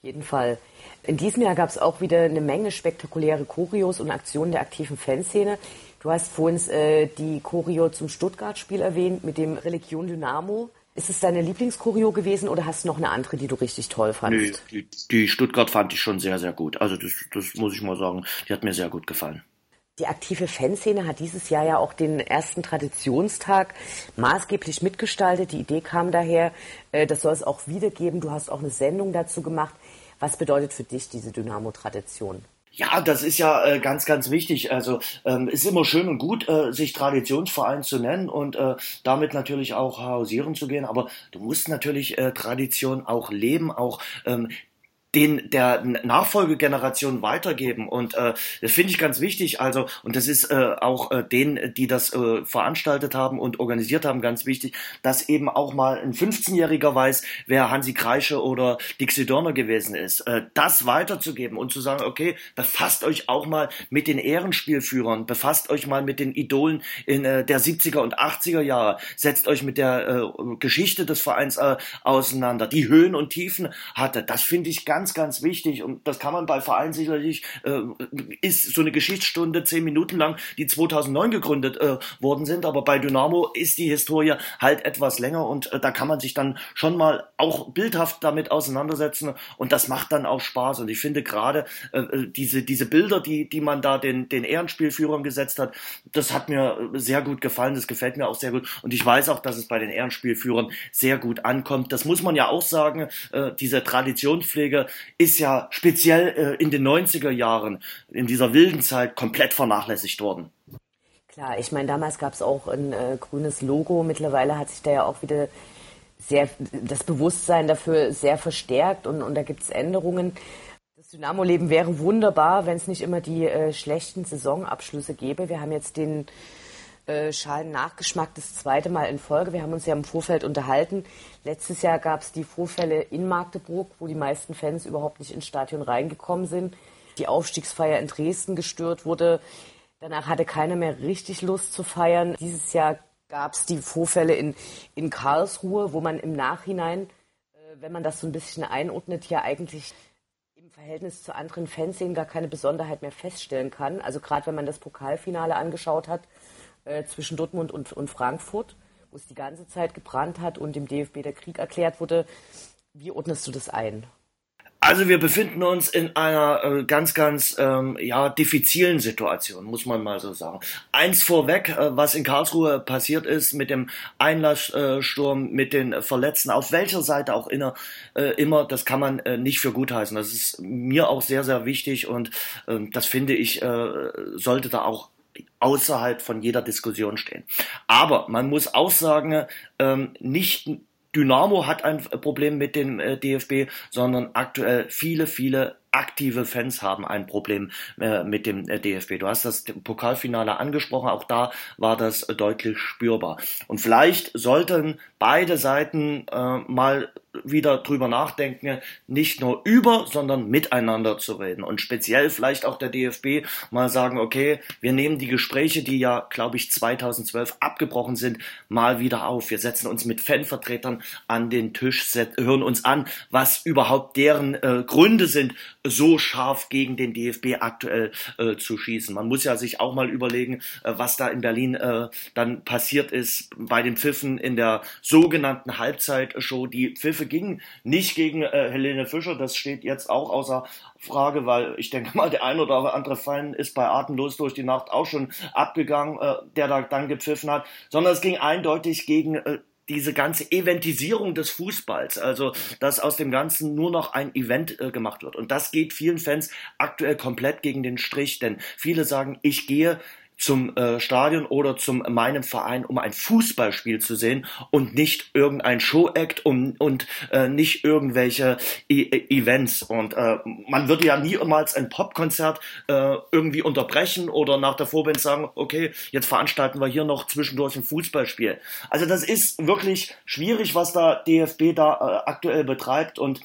Jeden Fall. In diesem Jahr gab es auch wieder eine Menge spektakuläre Choreos und Aktionen der aktiven Fanszene. Du hast vorhin äh, die Choreo zum Stuttgart-Spiel erwähnt mit dem Religion Dynamo. Ist es deine Lieblingschoreo gewesen oder hast du noch eine andere, die du richtig toll fandest? Nee, die, die Stuttgart fand ich schon sehr, sehr gut. Also das, das muss ich mal sagen, die hat mir sehr gut gefallen. Die aktive Fanszene hat dieses Jahr ja auch den ersten Traditionstag maßgeblich mitgestaltet. Die Idee kam daher, äh, das soll es auch wiedergeben. Du hast auch eine Sendung dazu gemacht. Was bedeutet für dich diese Dynamo-Tradition? Ja, das ist ja äh, ganz, ganz wichtig. Also ähm, ist immer schön und gut, äh, sich Traditionsverein zu nennen und äh, damit natürlich auch hausieren zu gehen. Aber du musst natürlich äh, Tradition auch leben, auch ähm, den der Nachfolgegeneration weitergeben. Und äh, das finde ich ganz wichtig. Also und das ist äh, auch äh, denen die das äh, veranstaltet haben und organisiert haben ganz wichtig dass eben auch mal ein 15-jähriger weiß wer Hansi Kreische oder Dixie Dörner gewesen ist. Äh, das weiterzugeben und zu sagen okay befasst euch auch mal mit den Ehrenspielführern befasst euch mal mit den Idolen in äh, der 70er und 80er Jahre setzt euch mit der äh, Geschichte des Vereins äh, auseinander. Die Höhen und Tiefen hatte. Das finde ich ganz ganz, ganz wichtig und das kann man bei Vereinen sicherlich, äh, ist so eine Geschichtsstunde zehn Minuten lang, die 2009 gegründet äh, worden sind, aber bei Dynamo ist die Historie halt etwas länger und äh, da kann man sich dann schon mal auch bildhaft damit auseinandersetzen. Und das macht dann auch Spaß. Und ich finde gerade äh, diese, diese Bilder, die, die man da den, den Ehrenspielführern gesetzt hat, das hat mir sehr gut gefallen, das gefällt mir auch sehr gut. Und ich weiß auch, dass es bei den Ehrenspielführern sehr gut ankommt. Das muss man ja auch sagen, äh, diese Traditionspflege ist ja speziell äh, in den 90er Jahren, in dieser wilden Zeit, komplett vernachlässigt worden. Klar, ich meine, damals gab es auch ein äh, grünes Logo. Mittlerweile hat sich da ja auch wieder sehr das Bewusstsein dafür sehr verstärkt und, und da gibt es Änderungen. Das Dynamo-Leben wäre wunderbar, wenn es nicht immer die äh, schlechten Saisonabschlüsse gäbe. Wir haben jetzt den äh, schalen Nachgeschmack das zweite Mal in Folge. Wir haben uns ja im Vorfeld unterhalten. Letztes Jahr gab es die Vorfälle in Magdeburg, wo die meisten Fans überhaupt nicht ins Stadion reingekommen sind. Die Aufstiegsfeier in Dresden gestört wurde. Danach hatte keiner mehr richtig Lust zu feiern. Dieses Jahr gab es die Vorfälle in, in Karlsruhe, wo man im Nachhinein, äh, wenn man das so ein bisschen einordnet, ja eigentlich im Verhältnis zu anderen Fanszenen gar keine Besonderheit mehr feststellen kann. Also gerade wenn man das Pokalfinale angeschaut hat, äh, zwischen Dortmund und, und Frankfurt, wo es die ganze Zeit gebrannt hat und dem DFB der Krieg erklärt wurde. Wie ordnest du das ein? Also wir befinden uns in einer äh, ganz, ganz ähm, ja diffizilen Situation, muss man mal so sagen. Eins vorweg, äh, was in Karlsruhe passiert ist mit dem Einlasssturm, mit den Verletzten, auf welcher Seite auch inner, äh, immer, das kann man äh, nicht für gut heißen. Das ist mir auch sehr, sehr wichtig und äh, das finde ich, äh, sollte da auch außerhalb von jeder Diskussion stehen. Aber man muss auch sagen, ähm, nicht Dynamo hat ein Problem mit dem äh, DFB, sondern aktuell viele, viele aktive Fans haben ein Problem äh, mit dem äh, DFB. Du hast das Pokalfinale angesprochen, auch da war das deutlich spürbar. Und vielleicht sollten beide Seiten äh, mal wieder drüber nachdenken, nicht nur über, sondern miteinander zu reden. Und speziell vielleicht auch der DFB mal sagen, okay, wir nehmen die Gespräche, die ja, glaube ich, 2012 abgebrochen sind, mal wieder auf. Wir setzen uns mit Fanvertretern an den Tisch, hören uns an, was überhaupt deren äh, Gründe sind, so scharf gegen den DFB aktuell äh, zu schießen. Man muss ja sich auch mal überlegen, äh, was da in Berlin äh, dann passiert ist bei den Pfiffen in der sogenannten Halbzeitshow. Die Pfiffe gingen nicht gegen äh, Helene Fischer, das steht jetzt auch außer Frage, weil ich denke mal, der ein oder andere Fan ist bei Atemlos durch die Nacht auch schon abgegangen, äh, der da dann gepfiffen hat, sondern es ging eindeutig gegen äh, diese ganze Eventisierung des Fußballs, also dass aus dem Ganzen nur noch ein Event äh, gemacht wird. Und das geht vielen Fans aktuell komplett gegen den Strich, denn viele sagen, ich gehe zum äh, Stadion oder zum meinem Verein, um ein Fußballspiel zu sehen und nicht irgendein Show-Act um, und äh, nicht irgendwelche e Events. Und äh, man würde ja niemals ein Popkonzert äh, irgendwie unterbrechen oder nach der Vorband sagen, okay, jetzt veranstalten wir hier noch zwischendurch ein Fußballspiel. Also das ist wirklich schwierig, was da DFB da äh, aktuell betreibt und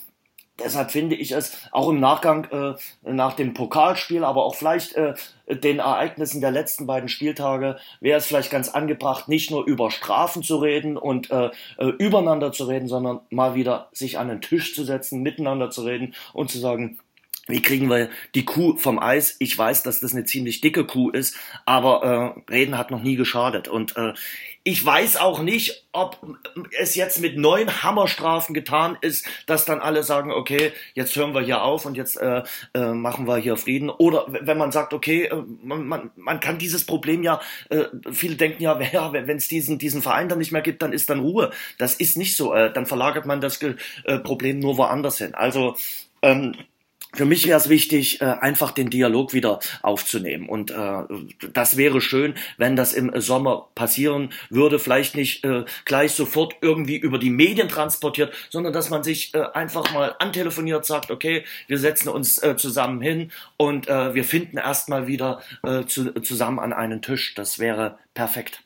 Deshalb finde ich es auch im Nachgang äh, nach dem Pokalspiel, aber auch vielleicht äh, den Ereignissen der letzten beiden Spieltage wäre es vielleicht ganz angebracht, nicht nur über Strafen zu reden und äh, äh, übereinander zu reden, sondern mal wieder sich an den Tisch zu setzen, miteinander zu reden und zu sagen, wie kriegen wir die Kuh vom Eis? Ich weiß, dass das eine ziemlich dicke Kuh ist, aber äh, Reden hat noch nie geschadet. Und äh, ich weiß auch nicht, ob es jetzt mit neuen Hammerstrafen getan ist, dass dann alle sagen, okay, jetzt hören wir hier auf und jetzt äh, äh, machen wir hier Frieden. Oder wenn man sagt, okay, äh, man, man, man kann dieses Problem ja, äh, viele denken ja, *laughs* ja wenn es diesen, diesen Verein dann nicht mehr gibt, dann ist dann Ruhe. Das ist nicht so. Äh, dann verlagert man das äh, Problem nur woanders hin. Also ähm, für mich wäre es wichtig, äh, einfach den Dialog wieder aufzunehmen. Und äh, das wäre schön, wenn das im Sommer passieren würde. Vielleicht nicht äh, gleich sofort irgendwie über die Medien transportiert, sondern dass man sich äh, einfach mal antelefoniert, sagt, okay, wir setzen uns äh, zusammen hin und äh, wir finden erstmal wieder äh, zu, zusammen an einen Tisch. Das wäre perfekt.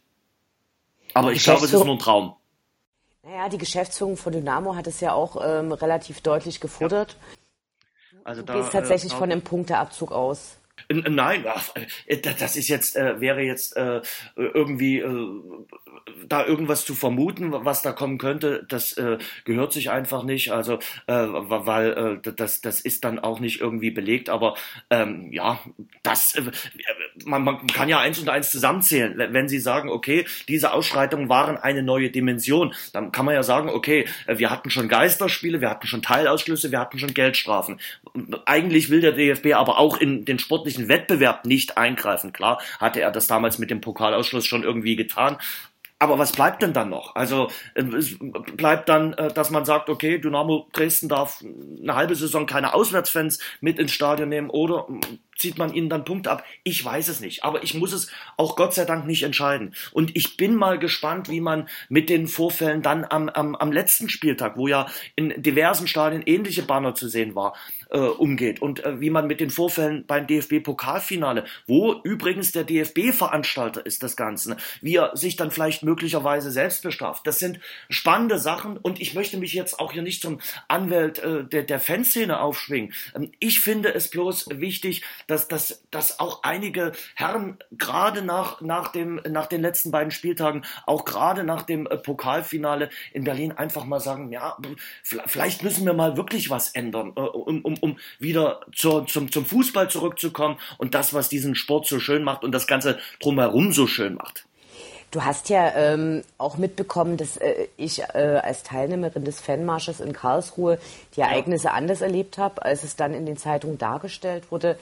Aber ich glaube, es ist nur ein Traum. Naja, die Geschäftsführung von Dynamo hat es ja auch ähm, relativ deutlich gefordert. Ja. Also du da, gehst tatsächlich äh, von dem Punkteabzug aus. Nein, äh, das ist jetzt, äh, wäre jetzt äh, irgendwie äh, da irgendwas zu vermuten, was da kommen könnte, das äh, gehört sich einfach nicht. Also, äh, weil äh, das, das ist dann auch nicht irgendwie belegt. Aber ähm, ja, das äh, man, man kann ja eins und eins zusammenzählen. Wenn Sie sagen, okay, diese Ausschreitungen waren eine neue Dimension, dann kann man ja sagen, okay, wir hatten schon Geisterspiele, wir hatten schon Teilausschlüsse, wir hatten schon Geldstrafen. Eigentlich will der DFB aber auch in den sportlichen Wettbewerb nicht eingreifen. Klar hatte er das damals mit dem Pokalausschluss schon irgendwie getan, aber was bleibt denn dann noch? Also äh, es bleibt dann, äh, dass man sagt, okay, Dynamo Dresden darf eine halbe Saison keine Auswärtsfans mit ins Stadion nehmen oder zieht man ihnen dann Punkte ab? Ich weiß es nicht, aber ich muss es auch Gott sei Dank nicht entscheiden. Und ich bin mal gespannt, wie man mit den Vorfällen dann am, am, am letzten Spieltag, wo ja in diversen Stadien ähnliche Banner zu sehen war, äh, umgeht und äh, wie man mit den Vorfällen beim DFB-Pokalfinale, wo übrigens der DFB-Veranstalter ist das Ganze, wie er sich dann vielleicht möglicherweise selbst bestraft. Das sind spannende Sachen und ich möchte mich jetzt auch hier nicht zum Anwalt äh, der, der Fanszene aufschwingen. Ähm, ich finde es bloß wichtig, dass, dass, dass auch einige Herren gerade nach, nach, dem, nach den letzten beiden Spieltagen, auch gerade nach dem äh, Pokalfinale in Berlin einfach mal sagen, ja, vielleicht müssen wir mal wirklich was ändern, äh, um, um, um wieder zur, zum, zum Fußball zurückzukommen und das, was diesen Sport so schön macht und das Ganze drumherum so schön macht. Du hast ja ähm, auch mitbekommen, dass äh, ich äh, als Teilnehmerin des Fanmarsches in Karlsruhe die Ereignisse ja. anders erlebt habe, als es dann in den Zeitungen dargestellt wurde.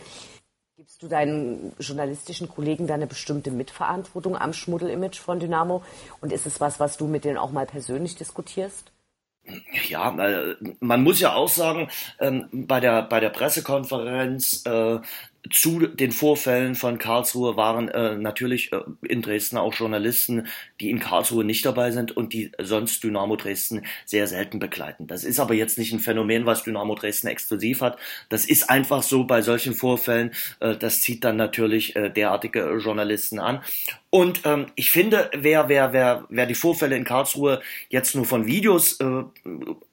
Gibst du deinen journalistischen Kollegen da eine bestimmte Mitverantwortung am Schmuddelimage von Dynamo? Und ist es was, was du mit denen auch mal persönlich diskutierst? Ja, man muss ja auch sagen, ähm, bei der bei der Pressekonferenz äh, zu den Vorfällen von Karlsruhe waren äh, natürlich äh, in Dresden auch Journalisten, die in Karlsruhe nicht dabei sind und die sonst Dynamo Dresden sehr selten begleiten. Das ist aber jetzt nicht ein Phänomen, was Dynamo Dresden exklusiv hat. Das ist einfach so bei solchen Vorfällen. Äh, das zieht dann natürlich äh, derartige Journalisten an. Und ähm, ich finde, wer, wer, wer, wer die Vorfälle in Karlsruhe jetzt nur von Videos äh,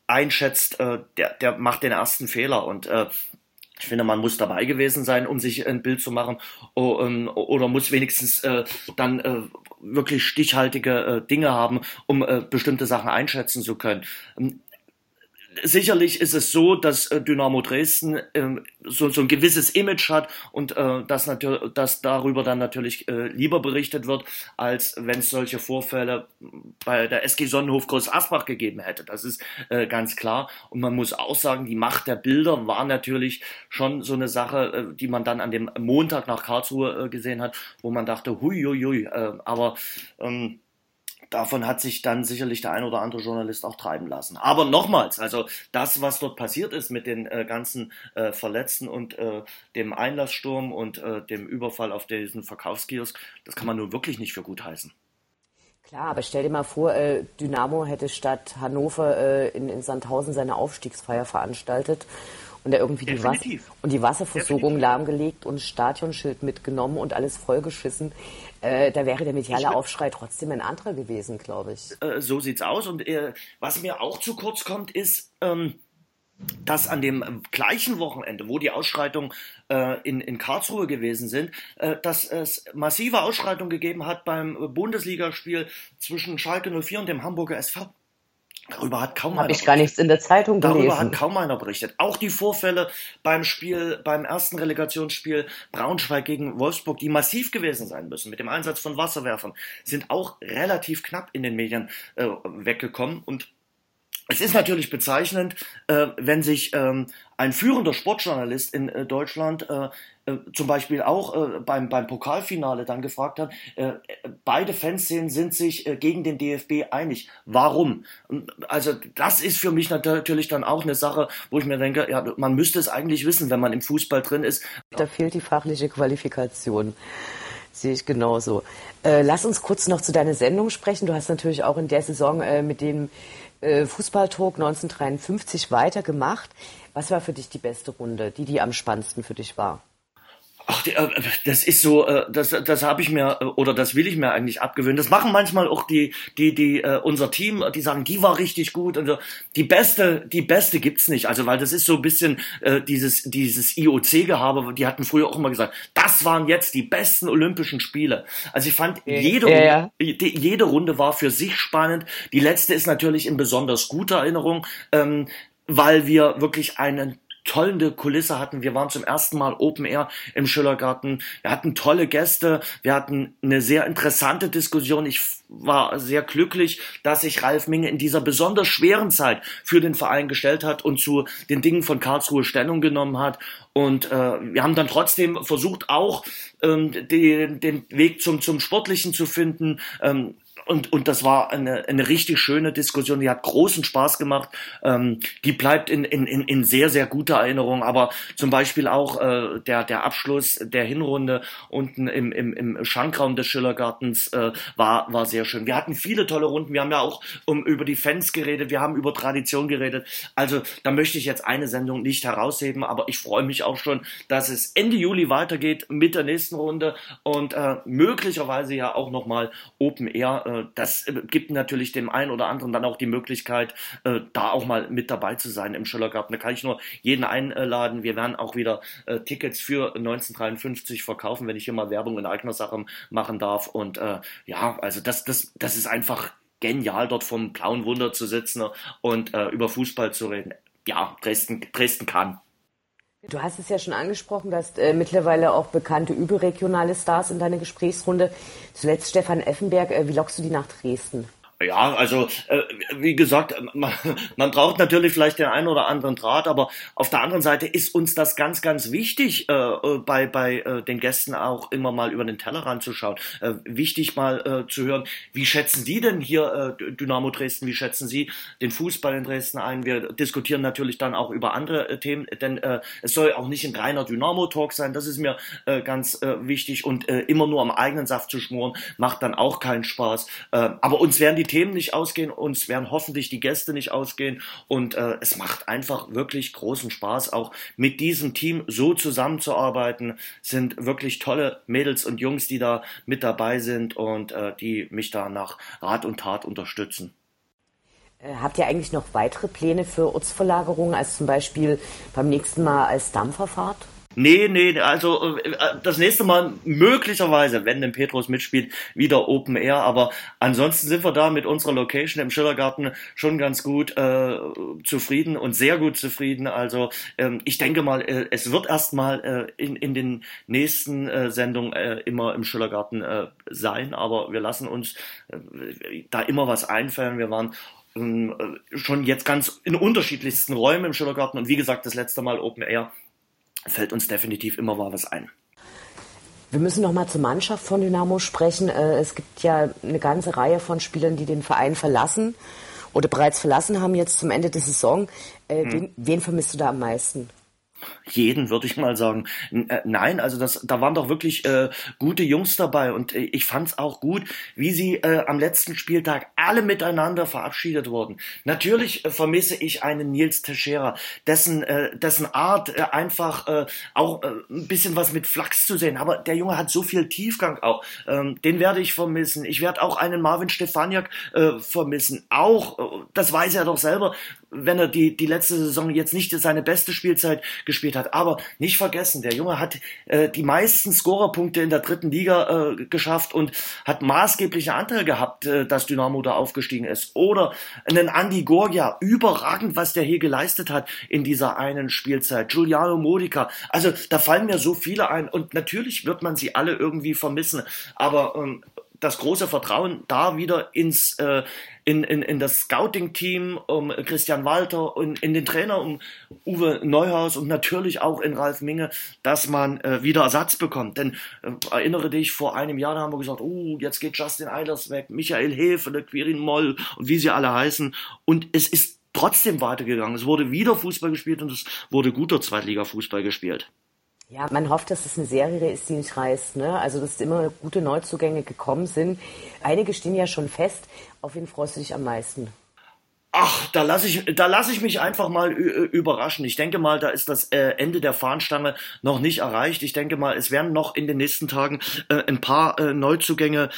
einschätzt, äh, der, der macht den ersten Fehler. Und äh, ich finde, man muss dabei gewesen sein, um sich ein Bild zu machen, ähm, oder muss wenigstens äh, dann äh, wirklich stichhaltige äh, Dinge haben, um bestimmte Sachen einschätzen zu können. Ähm, sicherlich ist es so, dass äh, Dynamo Dresden ähm, so, so ein gewisses Image hat und äh, dass, dass darüber dann natürlich äh, lieber berichtet wird, als wenn es solche Vorfälle bei der SG Sonnenhof Groß Asbach gegeben hätte. Das ist äh, ganz klar. Und man muss auch sagen, die Macht der Bilder war natürlich schon so eine Sache, äh, die man dann an dem Montag nach Karlsruhe äh, gesehen hat, wo man dachte, hui, hui, hui. Aber ähm, davon hat sich dann sicherlich der ein oder andere Journalist auch treiben lassen. Aber nochmals, also das, was dort passiert ist mit den äh, ganzen äh, Verletzten und äh, dem Einlasssturm und äh, dem Überfall auf diesen Verkaufskiosk, das kann man nun wirklich nicht für gut heißen. Klar, aber stell dir mal vor, äh, Dynamo hätte statt Hannover äh, in, in Sandhausen seine Aufstiegsfeier veranstaltet und er irgendwie die, Wasser und die Wasserversorgung Definitiv. lahmgelegt und Stadionschild mitgenommen und alles vollgeschissen. Äh, da wäre der mediale Aufschrei trotzdem ein anderer gewesen, glaube ich. Äh, so sieht's aus. Und äh, was mir auch zu kurz kommt, ist, ähm, dass an dem gleichen Wochenende, wo die Ausschreitungen äh, in, in Karlsruhe gewesen sind, äh, dass es massive Ausschreitungen gegeben hat beim Bundesligaspiel zwischen Schalke 04 und dem Hamburger SV. Darüber hat kaum Hab einer ich gar nichts in der Zeitung gelesen. Darüber hat kaum einer berichtet. Auch die Vorfälle beim Spiel, beim ersten Relegationsspiel Braunschweig gegen Wolfsburg, die massiv gewesen sein müssen, mit dem Einsatz von Wasserwerfern, sind auch relativ knapp in den Medien äh, weggekommen. Und es ist natürlich bezeichnend, äh, wenn sich ähm, ein führender Sportjournalist in äh, Deutschland äh, äh, zum Beispiel auch äh, beim, beim Pokalfinale dann gefragt hat, äh, beide Fanszenen sind sich gegen den DFB einig. Warum? Also das ist für mich natürlich dann auch eine Sache, wo ich mir denke, ja, man müsste es eigentlich wissen, wenn man im Fußball drin ist. Da fehlt die fachliche Qualifikation. Sehe ich genauso. Lass uns kurz noch zu deiner Sendung sprechen. Du hast natürlich auch in der Saison mit dem äh, Fußballtalk 1953 weitergemacht. Was war für dich die beste Runde, die die am spannendsten für dich war? Ach, äh, das ist so, äh, das, das habe ich mir oder das will ich mir eigentlich abgewöhnen. Das machen manchmal auch die, die, die unser Team, die sagen, die war richtig gut. Also die beste, die beste gibt's nicht. Also weil das ist so ein bisschen äh, dieses, dieses IOC-Gehabe. Die hatten früher auch immer gesagt, das waren jetzt die besten Olympischen Spiele. Also ich fand jede, ja, ja. Runde, die, jede Runde war für sich spannend. Die letzte ist natürlich in besonders guter Erinnerung, ähm, weil wir wirklich einen tolle Kulisse hatten. Wir waren zum ersten Mal Open Air im Schillergarten. Wir hatten tolle Gäste. Wir hatten eine sehr interessante Diskussion. Ich war sehr glücklich, dass sich Ralf Minge in dieser besonders schweren Zeit für den Verein gestellt hat und zu den Dingen von Karlsruhe Stellung genommen hat. Und äh, wir haben dann trotzdem versucht, auch ähm, den, den Weg zum, zum Sportlichen zu finden. Ähm, und, und das war eine, eine richtig schöne Diskussion, die hat großen Spaß gemacht. Ähm, die bleibt in, in, in sehr, sehr guter Erinnerung. Aber zum Beispiel auch äh, der, der Abschluss der Hinrunde unten im, im, im Schankraum des Schillergartens äh, war, war sehr schön. Wir hatten viele tolle Runden. Wir haben ja auch um, über die Fans geredet, wir haben über Tradition geredet. Also da möchte ich jetzt eine Sendung nicht herausheben, aber ich freue mich auch schon, dass es Ende Juli weitergeht mit der nächsten Runde und äh, möglicherweise ja auch nochmal Open Air. Äh, das gibt natürlich dem einen oder anderen dann auch die Möglichkeit, äh, da auch mal mit dabei zu sein im Schillergarten. Da kann ich nur jeden einladen. Wir werden auch wieder äh, Tickets für 1953 verkaufen, wenn ich hier mal Werbung in eigener Sache machen darf. Und äh, ja, also das, das, das ist einfach genial, dort vom blauen Wunder zu sitzen und äh, über Fußball zu reden. Ja, Dresden, Dresden kann. Du hast es ja schon angesprochen, du hast äh, mittlerweile auch bekannte überregionale Stars in deiner Gesprächsrunde. Zuletzt Stefan Effenberg. Äh, wie lockst du die nach Dresden? Ja, also äh, wie gesagt, man, man braucht natürlich vielleicht den einen oder anderen Draht, aber auf der anderen Seite ist uns das ganz, ganz wichtig, äh, äh bei, bei äh, den Gästen auch immer mal über den Tellerrand zu schauen. Äh, wichtig mal äh, zu hören, wie schätzen Sie denn hier Dynamo Dresden, wie schätzen Sie den Fußball in Dresden ein? Wir diskutieren natürlich dann auch über andere Themen, denn es soll auch nicht ein reiner Dynamo-Talk sein, das ist mir ganz wichtig und immer nur am eigenen Saft zu schmoren, macht dann auch keinen Spaß. Aber uns werden die Themen nicht ausgehen, uns werden hoffentlich die Gäste nicht ausgehen und äh, es macht einfach wirklich großen Spaß, auch mit diesem Team so zusammenzuarbeiten. Sind wirklich tolle Mädels und Jungs, die da mit dabei sind und äh, die mich da nach Rat und Tat unterstützen. Äh, habt ihr eigentlich noch weitere Pläne für Ortsverlagerungen, als zum Beispiel beim nächsten Mal als Dampferfahrt? Nee, nee, also äh, das nächste Mal möglicherweise, wenn denn Petrus mitspielt, wieder Open Air. Aber ansonsten sind wir da mit unserer Location im Schillergarten schon ganz gut äh, zufrieden und sehr gut zufrieden. Also ähm, ich denke mal, äh, es wird erstmal äh, in, in den nächsten äh, Sendungen äh, immer im Schillergarten äh, sein. Aber wir lassen uns äh, da immer was einfallen. Wir waren ähm, schon jetzt ganz in unterschiedlichsten Räumen im Schillergarten und wie gesagt, das letzte Mal Open Air fällt uns definitiv immer mal was ein. Wir müssen noch mal zur Mannschaft von Dynamo sprechen. Äh, es gibt ja eine ganze Reihe von Spielern, die den Verein verlassen oder bereits verlassen haben jetzt zum Ende der Saison. Äh, hm. Wen, wen vermisst du da am meisten? Jeden, würde ich mal sagen. Äh, nein, also das, da waren doch wirklich äh, gute Jungs dabei und äh, ich fand es auch gut, wie sie äh, am letzten Spieltag alle miteinander verabschiedet wurden. Natürlich äh, vermisse ich einen Nils Teixeira, dessen, äh, dessen Art äh, einfach äh, auch äh, ein bisschen was mit Flachs zu sehen, aber der Junge hat so viel Tiefgang auch. Ähm, den werde ich vermissen. Ich werde auch einen Marvin Stefaniak äh, vermissen. Auch, äh, das weiß er doch selber, wenn er die, die letzte Saison jetzt nicht seine beste Spielzeit gespielt hat. Aber nicht vergessen, der Junge hat äh, die meisten Scorerpunkte in der dritten Liga äh, geschafft und hat maßgeblichen Anteil gehabt, äh, dass Dynamo da aufgestiegen ist. Oder einen Andy Gorgia, überragend, was der hier geleistet hat in dieser einen Spielzeit. Giuliano Modica. Also da fallen mir so viele ein und natürlich wird man sie alle irgendwie vermissen. Aber ähm, das große Vertrauen da wieder ins äh, in, in, in das Scouting-Team um Christian Walter und in den Trainer um Uwe Neuhaus und natürlich auch in Ralf Minge, dass man äh, wieder Ersatz bekommt. Denn äh, erinnere dich, vor einem Jahr da haben wir gesagt, oh, jetzt geht Justin Eilers weg, Michael Hefele, Quirin Moll und wie sie alle heißen. Und es ist trotzdem weitergegangen. Es wurde wieder Fußball gespielt und es wurde guter Zweitliga-Fußball gespielt. Ja, man hofft, dass es eine Serie ist, die nicht reißt. Ne? Also, dass immer gute Neuzugänge gekommen sind. Einige stehen ja schon fest. Auf wen freust du dich am meisten? Ach, da lasse ich, da lasse ich mich einfach mal überraschen. Ich denke mal, da ist das äh, Ende der Fahnenstange noch nicht erreicht. Ich denke mal, es werden noch in den nächsten Tagen äh, ein paar äh, Neuzugänge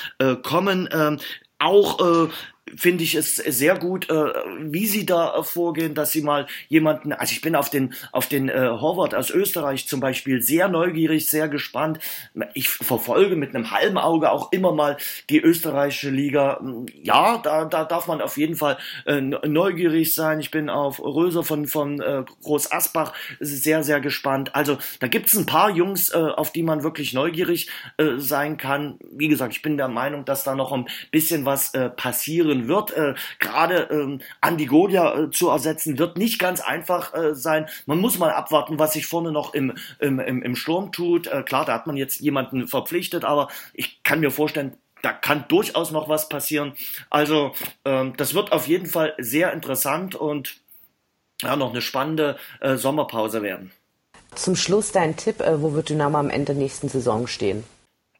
kommen. Ähm, auch finde ich es sehr gut, äh, wie sie da vorgehen, dass sie mal jemanden, also ich bin auf den auf den äh, Horvath aus Österreich zum Beispiel sehr neugierig, sehr gespannt. Ich verfolge mit einem halben Auge auch immer mal die österreichische Liga. Ja, da, da darf man auf jeden Fall äh, neugierig sein. Ich bin auf Röser von von äh, Groß Asbach sehr sehr gespannt. Also da gibt's ein paar Jungs, äh, auf die man wirklich neugierig äh, sein kann. Wie gesagt, ich bin der Meinung, dass da noch ein bisschen was äh, passieren führen wird. Äh, Gerade ähm, Andi Godia äh, zu ersetzen, wird nicht ganz einfach äh, sein. Man muss mal abwarten, was sich vorne noch im, im, im, im Sturm tut. Äh, klar, da hat man jetzt jemanden verpflichtet, aber ich kann mir vorstellen, da kann durchaus noch was passieren. Also ähm, das wird auf jeden Fall sehr interessant und ja, noch eine spannende äh, Sommerpause werden. Zum Schluss dein Tipp, äh, wo wird Dynamo am Ende der nächsten Saison stehen?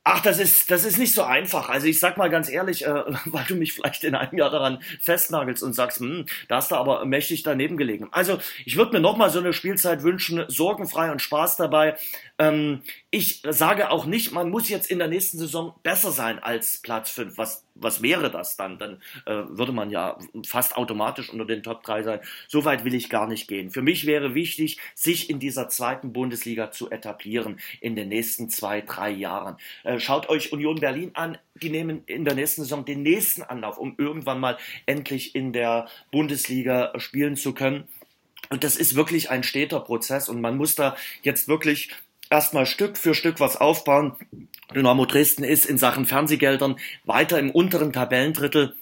Ach, das ist, das ist nicht so einfach. Also ich sag mal ganz ehrlich, äh, *laughs* weil du mich vielleicht in einem Jahr daran festnagelst und sagst, hm, da hast du aber mächtig daneben gelegen. Also ich würde mir nochmal so eine Spielzeit wünschen, sorgenfrei und Spaß dabei. Ähm, ich sage auch nicht, man muss jetzt in der nächsten Saison besser sein als Platz 5. Was, was wäre das dann? Dann äh, würde man ja fast automatisch unter den Top 3 sein. So weit will ich gar nicht gehen. Für mich wäre wichtig, sich in dieser zweiten Bundesliga zu etablieren in den nächsten zwei, drei Jahren. Äh, schaut euch Union Berlin an. Die nehmen in der nächsten Saison den nächsten Anlauf, um irgendwann mal endlich in der Bundesliga spielen zu können. Und das ist wirklich ein steter Prozess und man muss da jetzt wirklich erstmal Stück für Stück was aufbauen. Dynamo Dresden ist in Sachen Fernsehgeldern weiter im unteren Tabellendrittel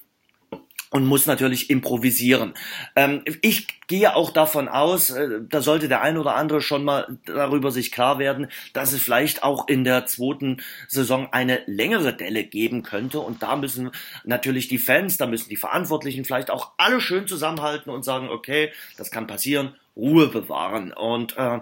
und muss natürlich improvisieren. Ähm, ich gehe auch davon aus, äh, da sollte der ein oder andere schon mal darüber sich klar werden, dass es vielleicht auch in der zweiten Saison eine längere Delle geben könnte. Und da müssen natürlich die Fans, da müssen die Verantwortlichen vielleicht auch alle schön zusammenhalten und sagen, okay, das kann passieren, Ruhe bewahren. Und äh,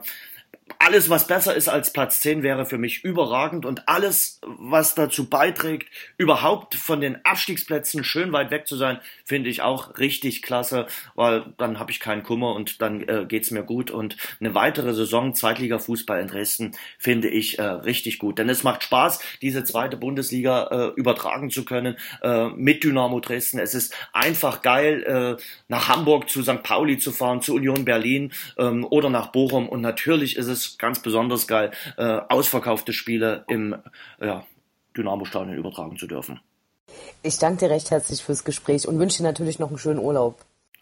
alles, was besser ist als Platz 10, wäre für mich überragend und alles, was dazu beiträgt, überhaupt von den Abstiegsplätzen schön weit weg zu sein, finde ich auch richtig klasse, weil dann habe ich keinen Kummer und dann äh, geht's mir gut und eine weitere Saison Zweitliga-Fußball in Dresden finde ich äh, richtig gut, denn es macht Spaß, diese zweite Bundesliga äh, übertragen zu können äh, mit Dynamo Dresden. Es ist einfach geil, äh, nach Hamburg zu St. Pauli zu fahren, zu Union Berlin ähm, oder nach Bochum und natürlich ist es es ganz besonders geil, äh, ausverkaufte Spiele im ja, Dynamo-Stadion übertragen zu dürfen. Ich danke dir recht herzlich fürs Gespräch und wünsche dir natürlich noch einen schönen Urlaub.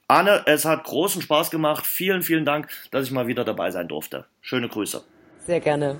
Anne, es hat großen Spaß gemacht. Vielen, vielen Dank, dass ich mal wieder dabei sein durfte. Schöne Grüße. Sehr gerne.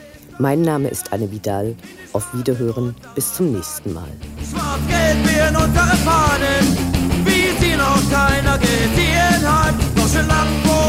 Mein Name ist Anne Vidal. Auf Wiederhören. Bis zum nächsten Mal. Schwarz-Gelb in unsere Fahnen, wie sie noch keiner gesehen hat. Deutsche Lambo